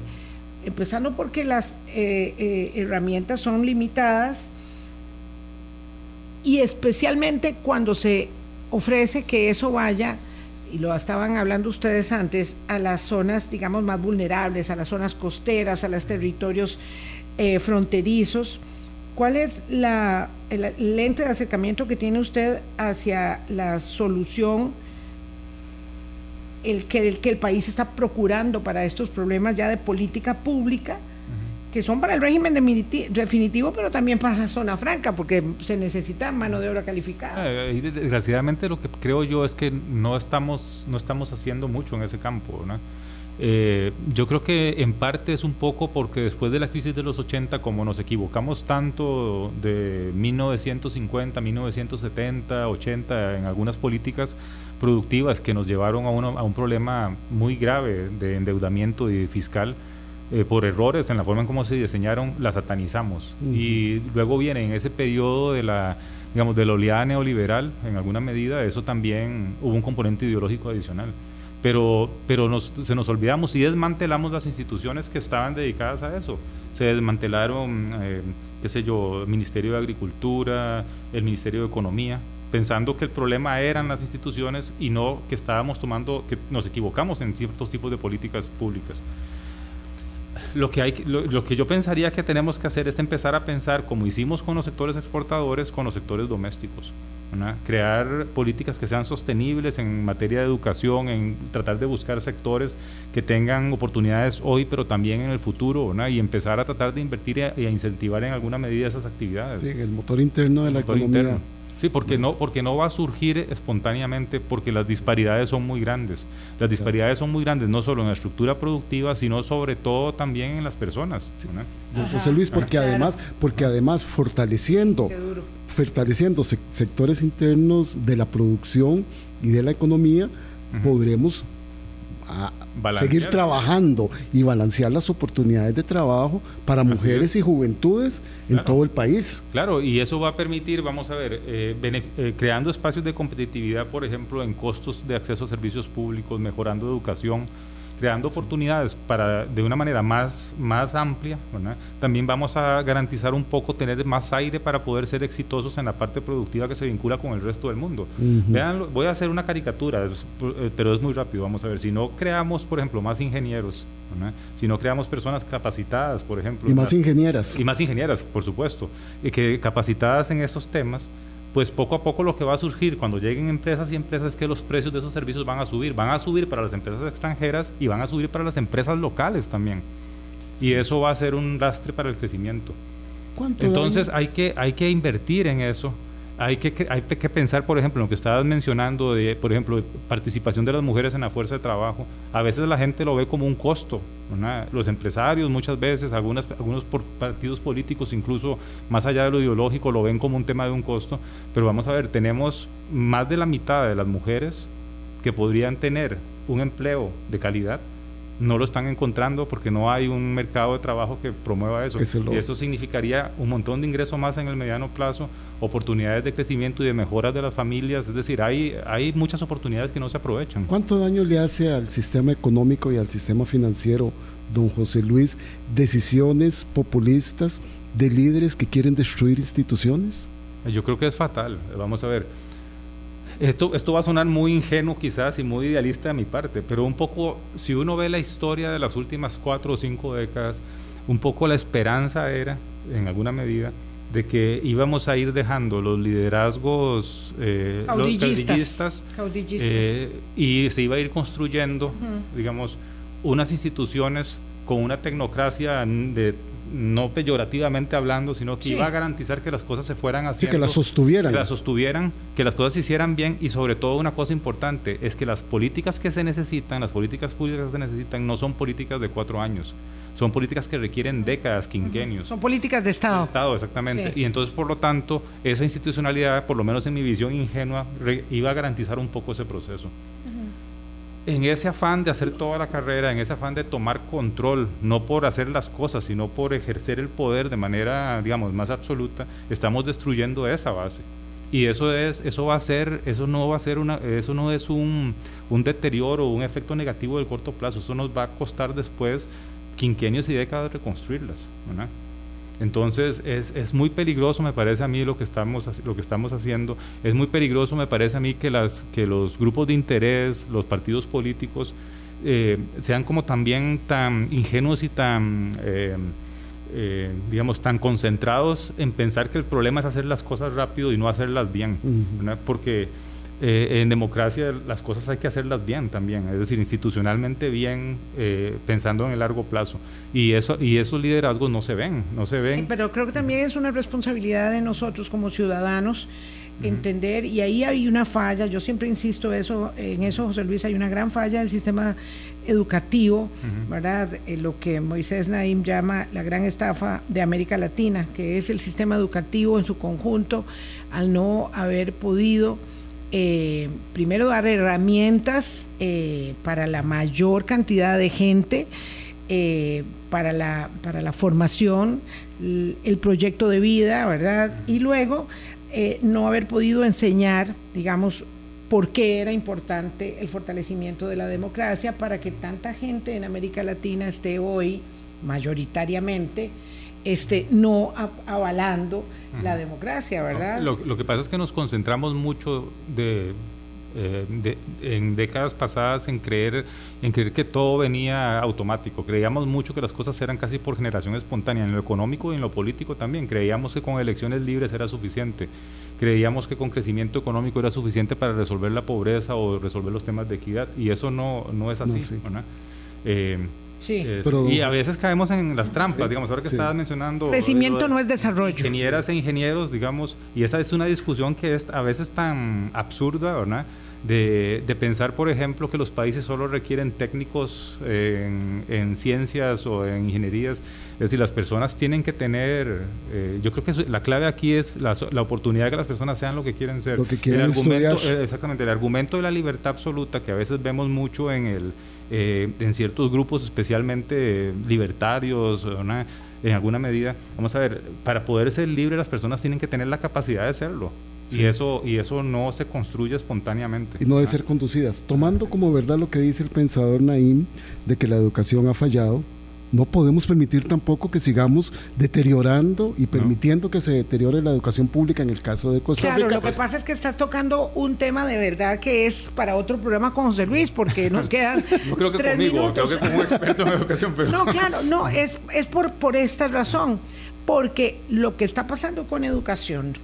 empezando porque las eh, eh, herramientas son limitadas y especialmente cuando se ofrece que eso vaya y lo estaban hablando ustedes antes, a las zonas, digamos, más vulnerables, a las zonas costeras, a los territorios eh, fronterizos. ¿Cuál es la, el lente de acercamiento que tiene usted hacia la solución el que, el que el país está procurando para estos problemas ya de política pública? Que son para el régimen definitivo, pero también para la zona franca, porque se necesita mano de obra calificada. Eh, desgraciadamente lo que creo yo es que no estamos, no estamos haciendo mucho en ese campo. Eh, yo creo que en parte es un poco porque después de la crisis de los 80, como nos equivocamos tanto de 1950, 1970, 80 en algunas políticas productivas que nos llevaron a, a un problema muy grave de endeudamiento y fiscal, eh, por errores en la forma en cómo se diseñaron, la satanizamos. Y luego viene en ese periodo de la, digamos, de la oleada neoliberal, en alguna medida, eso también hubo un componente ideológico adicional. Pero, pero nos, se nos olvidamos y desmantelamos las instituciones que estaban dedicadas a eso. Se desmantelaron, eh, qué sé yo, el Ministerio de Agricultura, el Ministerio de Economía, pensando que el problema eran las instituciones y no que estábamos tomando, que nos equivocamos en ciertos tipos de políticas públicas lo que, hay, lo, que yo pensaría que tenemos que hacer es empezar a pensar, como hicimos con los sectores exportadores, con los sectores domésticos. Crear políticas que sean sostenibles en materia de educación, en tratar de buscar sectores que tengan oportunidades hoy, pero también en el futuro, y empezar a tratar de invertir y a, incentivar en alguna medida esas actividades. Sí, el motor interno de la economía. Sí, porque no, porque no va a surgir espontáneamente porque las disparidades son muy grandes. Las disparidades son muy grandes no solo en la estructura productiva, sino sobre todo también en las personas. José Luis, porque además, porque además fortaleciendo, fortaleciendo sectores internos de la producción y de la economía, podremos a seguir trabajando y balancear las oportunidades de trabajo para mujeres y juventudes en todo el país. Claro, y eso va a permitir, vamos a ver, eh, eh, creando espacios de competitividad, por ejemplo, en costos de acceso a servicios públicos, mejorando educación, creando oportunidades para de una manera más, más amplia, también vamos a garantizar un poco tener más aire para poder ser exitosos en la parte productiva que se vincula con el resto del mundo. Vean, voy a hacer una caricatura, eh, pero es muy rápido, vamos a ver, si no creamos, por ejemplo, más ingenieros, si no creamos personas capacitadas, por ejemplo. Y más ingenieras. Y más ingenieras, por supuesto, y que capacitadas en esos temas, pues poco a poco lo que va a surgir cuando lleguen empresas y empresas es que los precios de esos servicios van a subir, van a subir para las empresas extranjeras y van a subir para las empresas locales también. Y eso va a ser un lastre para el crecimiento. Entonces hay que, hay que invertir en eso hay que, pensar, por ejemplo, en lo que estabas mencionando de, por ejemplo, participación de las mujeres en la fuerza de trabajo. A veces la gente lo ve como un costo. Los empresarios muchas veces, algunas, algunos partidos políticos, incluso más allá de lo ideológico, lo ven como un tema de un costo. Pero vamos a ver, tenemos más de la mitad de las mujeres que podrían tener un empleo de calidad no lo están encontrando porque no hay un mercado de trabajo que promueva eso. Y eso significaría un montón de ingresos más en el mediano plazo, oportunidades de crecimiento y de mejoras de las familias. Es decir, hay, hay muchas oportunidades que no se aprovechan. ¿Cuánto daño le hace al sistema económico y al sistema financiero, don José Luis, decisiones populistas de líderes que quieren destruir instituciones? Yo creo que es fatal. Vamos a ver esto, esto va a sonar muy ingenuo quizás y muy idealista de mi parte, pero un poco, si uno ve la historia de las últimas cuatro o cinco décadas, un poco la esperanza era, en alguna medida, de que íbamos a ir dejando los liderazgos eh, caudillistas, eh, y se iba a ir construyendo, digamos, unas instituciones con una tecnocracia de no peyorativamente hablando, sino que iba a garantizar que las cosas se fueran haciendo. que las sostuvieran. Que las sostuvieran, que las cosas se hicieran bien y sobre todo una cosa importante es que las políticas que se necesitan, las políticas públicas que se necesitan no son políticas de cuatro años, son políticas que requieren décadas, quinquenios. Son políticas de Estado. De Estado, exactamente. Y entonces, por lo tanto, esa institucionalidad, por lo menos en mi visión ingenua, iba a garantizar un poco ese proceso en ese afán de hacer toda la carrera, en ese afán de tomar control, no por hacer las cosas, sino por ejercer el poder de manera, digamos, más absoluta, estamos destruyendo esa base. Y eso es, eso va a ser, eso no va a ser una, eso no es un, un deterioro, un efecto negativo del corto plazo. Eso nos va a costar después quinquenios y décadas reconstruirlas. Entonces es, es, muy peligroso, me parece a mí, lo que, estamos, lo que estamos haciendo. Es muy peligroso, me parece a mí, que, las, que los grupos de interés, los partidos políticos, eh, sean como también tan ingenuos y tan, eh, eh, digamos, tan concentrados en pensar que el problema es hacer las cosas rápido y no hacerlas bien. Porque eh, en democracia las cosas hay que hacerlas bien también, es decir, institucionalmente bien, eh, pensando en el largo plazo. Y, eso, y esos liderazgos no se ven, no se ven. pero creo que también es una responsabilidad de nosotros como ciudadanos entender, y ahí hay una falla, yo siempre insisto eso, en eso, José Luis, hay una gran falla del sistema educativo, ¿verdad? Eh, lo que Moisés Naim llama la gran estafa de América Latina, que es el sistema educativo en su conjunto, al no haber podido eh, primero dar herramientas eh, para la mayor cantidad de gente, eh, para, la, para la formación, el proyecto de vida, ¿verdad? Y luego no haber podido enseñar, digamos, por qué era importante el fortalecimiento de la democracia para que tanta gente en América Latina esté hoy mayoritariamente este, no avalando la democracia, ¿verdad? Lo, que pasa es que nos concentramos mucho de, eh, en décadas pasadas en creer, en creer que todo venía automático. Creíamos mucho que las cosas eran casi por generación espontánea, en lo económico y en lo político también. Creíamos que con elecciones libres era suficiente. Creíamos que con crecimiento económico era suficiente para resolver la pobreza o resolver los temas de equidad. Y eso no, no es así. Eh, Sí. y a veces caemos en las trampas, digamos, ahora que estabas mencionando... Crecimiento no es desarrollo. Ingenieras e ingenieros, digamos, y esa es una discusión que es a veces tan absurda, ¿verdad? De, de, pensar, por ejemplo, que los países solo requieren técnicos en, en, ciencias o en ingenierías. Es decir, las personas tienen que tener, eh, yo creo que la clave aquí es la, la, oportunidad de que las personas sean lo que quieren ser. Lo que quieren el argumento, eh, Exactamente, el argumento de la libertad absoluta que a veces vemos mucho en el eh, en ciertos grupos, especialmente libertarios, en alguna medida. Vamos a ver, para poder ser libre las personas tienen que tener la capacidad de serlo. Y, eso, y eso no se construye espontáneamente. Y no de ser conducidas. Tomando como verdad lo que dice el pensador Naim, de que la educación ha fallado, no podemos permitir tampoco que sigamos deteriorando y permitiendo que se deteriore la educación pública en el caso de Costa Rica. Claro, lo que pasa es que estás tocando un tema de verdad que es para otro programa con José Luis, porque nos quedan. no creo que conmigo, creo que como experto en educación. Pero... No, claro, no, es, es por, por esta razón. Porque lo que está pasando con educación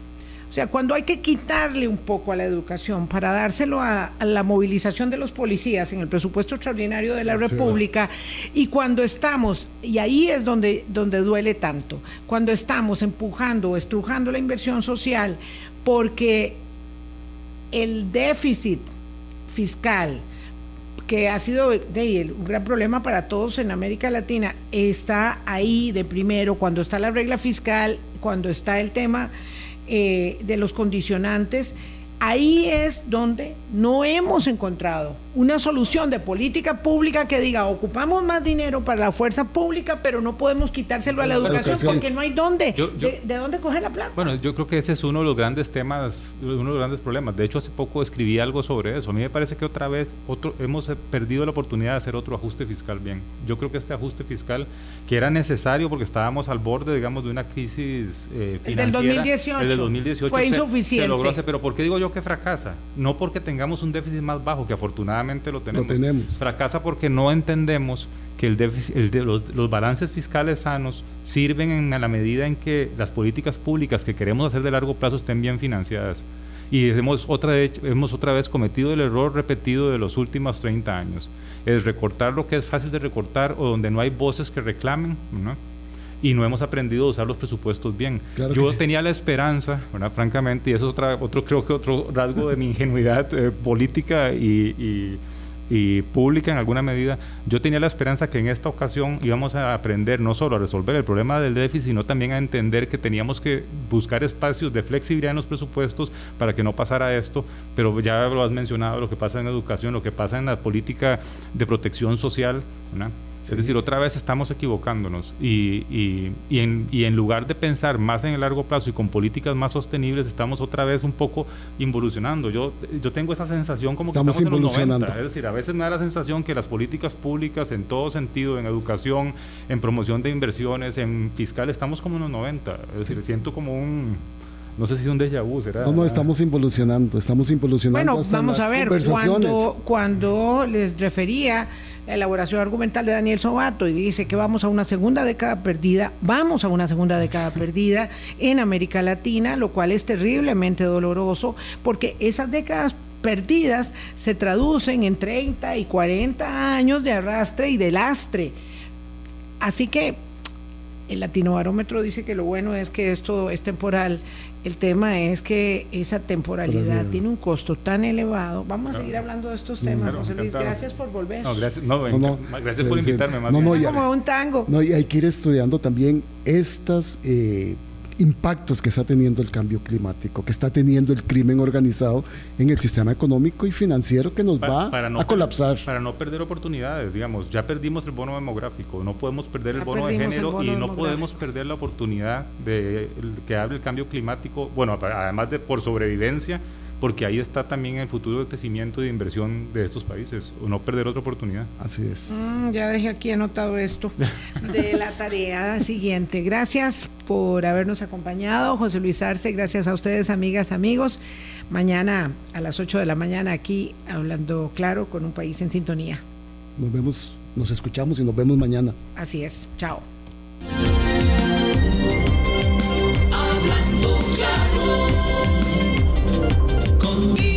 o sea, cuando hay que quitarle un poco a la educación para dárselo a, la movilización de los policías en el presupuesto extraordinario de la República, y cuando estamos, y ahí es donde, donde duele tanto, cuando estamos empujando o estrujando la inversión social, porque el déficit fiscal, que ha sido un gran problema para todos en América Latina, está ahí de primero, cuando está la regla fiscal, cuando está el tema eh, de los condicionantes, ahí es donde no hemos encontrado una solución de política pública que diga ocupamos más dinero para la fuerza pública, pero no podemos quitárselo a la educación, porque no hay dónde, de, dónde coger la plata. Bueno, yo creo que ese es uno de los grandes temas, uno de los grandes problemas. De hecho, hace poco escribí algo sobre eso. A mí me parece que otra vez otro, hemos perdido la oportunidad de hacer otro ajuste fiscal bien. Yo creo que este ajuste fiscal, que era necesario porque estábamos al borde, digamos, de una crisis eh, financiera. El del 2018. El del 2018 fue insuficiente. Se logró hacer, pero ¿por qué digo yo que fracasa? No porque tengamos un déficit más bajo, que afortunadamente lo tenemos. Lo tenemos. Fracasa porque no entendemos que el el los, balances fiscales sanos sirven en la medida en que las políticas públicas que queremos hacer de largo plazo estén bien financiadas. Y hemos otra, vez, hemos otra vez cometido el error repetido de los últimos 30 años. Es recortar lo que es fácil de recortar o donde no hay voces que reclamen, ¿no? Y no hemos aprendido a usar los presupuestos bien. Yo tenía la esperanza, francamente, y eso es otra, otro, creo que otro rasgo de mi ingenuidad eh, política y, pública en alguna medida, yo tenía la esperanza que en esta ocasión íbamos a aprender no solo a resolver el problema del déficit, sino también a entender que teníamos que buscar espacios de flexibilidad en los presupuestos para que no pasara esto, pero ya lo has mencionado, lo que pasa en educación, lo que pasa en la política de protección social, ¿no? Es decir, otra vez estamos equivocándonos y, y, y, en, y, en, lugar de pensar más en el largo plazo y con políticas más sostenibles, estamos otra vez un poco involucionando. Yo, yo tengo esa sensación como que estamos en los 90. Es decir, a veces me da la sensación que las políticas públicas en todo sentido, en educación, en promoción de inversiones, en fiscal, estamos como en los 90. Es decir, siento como un no sé si es un déjà vu, ¿será? No, no, estamos involucionando, estamos involucionando. Bueno, vamos a ver, cuando, cuando les refería la elaboración argumental de Daniel Sobato y dice que vamos a una segunda década perdida, vamos a una segunda década perdida en América Latina, lo cual es terriblemente doloroso porque esas décadas perdidas se traducen en 30 y 40 años de arrastre y de lastre. Así que el latinobarómetro dice que lo bueno es que esto es temporal. El tema es que esa temporalidad tiene un costo tan elevado. Vamos a seguir hablando de estos temas, José Luis. Gracias por volver. No, gracias, gracias por invitarme. Más no, como un tango. No, y hay que ir estudiando también estas eh, impactos que está teniendo el cambio climático, que está teniendo el crimen organizado en el sistema económico y financiero que nos va a colapsar. para no perder oportunidades, digamos, ya perdimos el bono demográfico, no podemos perder el bono de género y no podemos perder la oportunidad de que hable el cambio climático, bueno, además de por sobrevivencia, porque ahí está también el futuro de crecimiento y de inversión de estos países, o no perder otra oportunidad. Así es. Mm, ya dejé aquí anotado esto de la tarea siguiente. Gracias por habernos acompañado, José Luis Arce, gracias a ustedes, amigas, amigos. Mañana a las 8 de la mañana aquí, hablando claro, con un país en sintonía. Nos vemos, nos escuchamos y nos vemos mañana. Así es, chao. Hablando claro. Música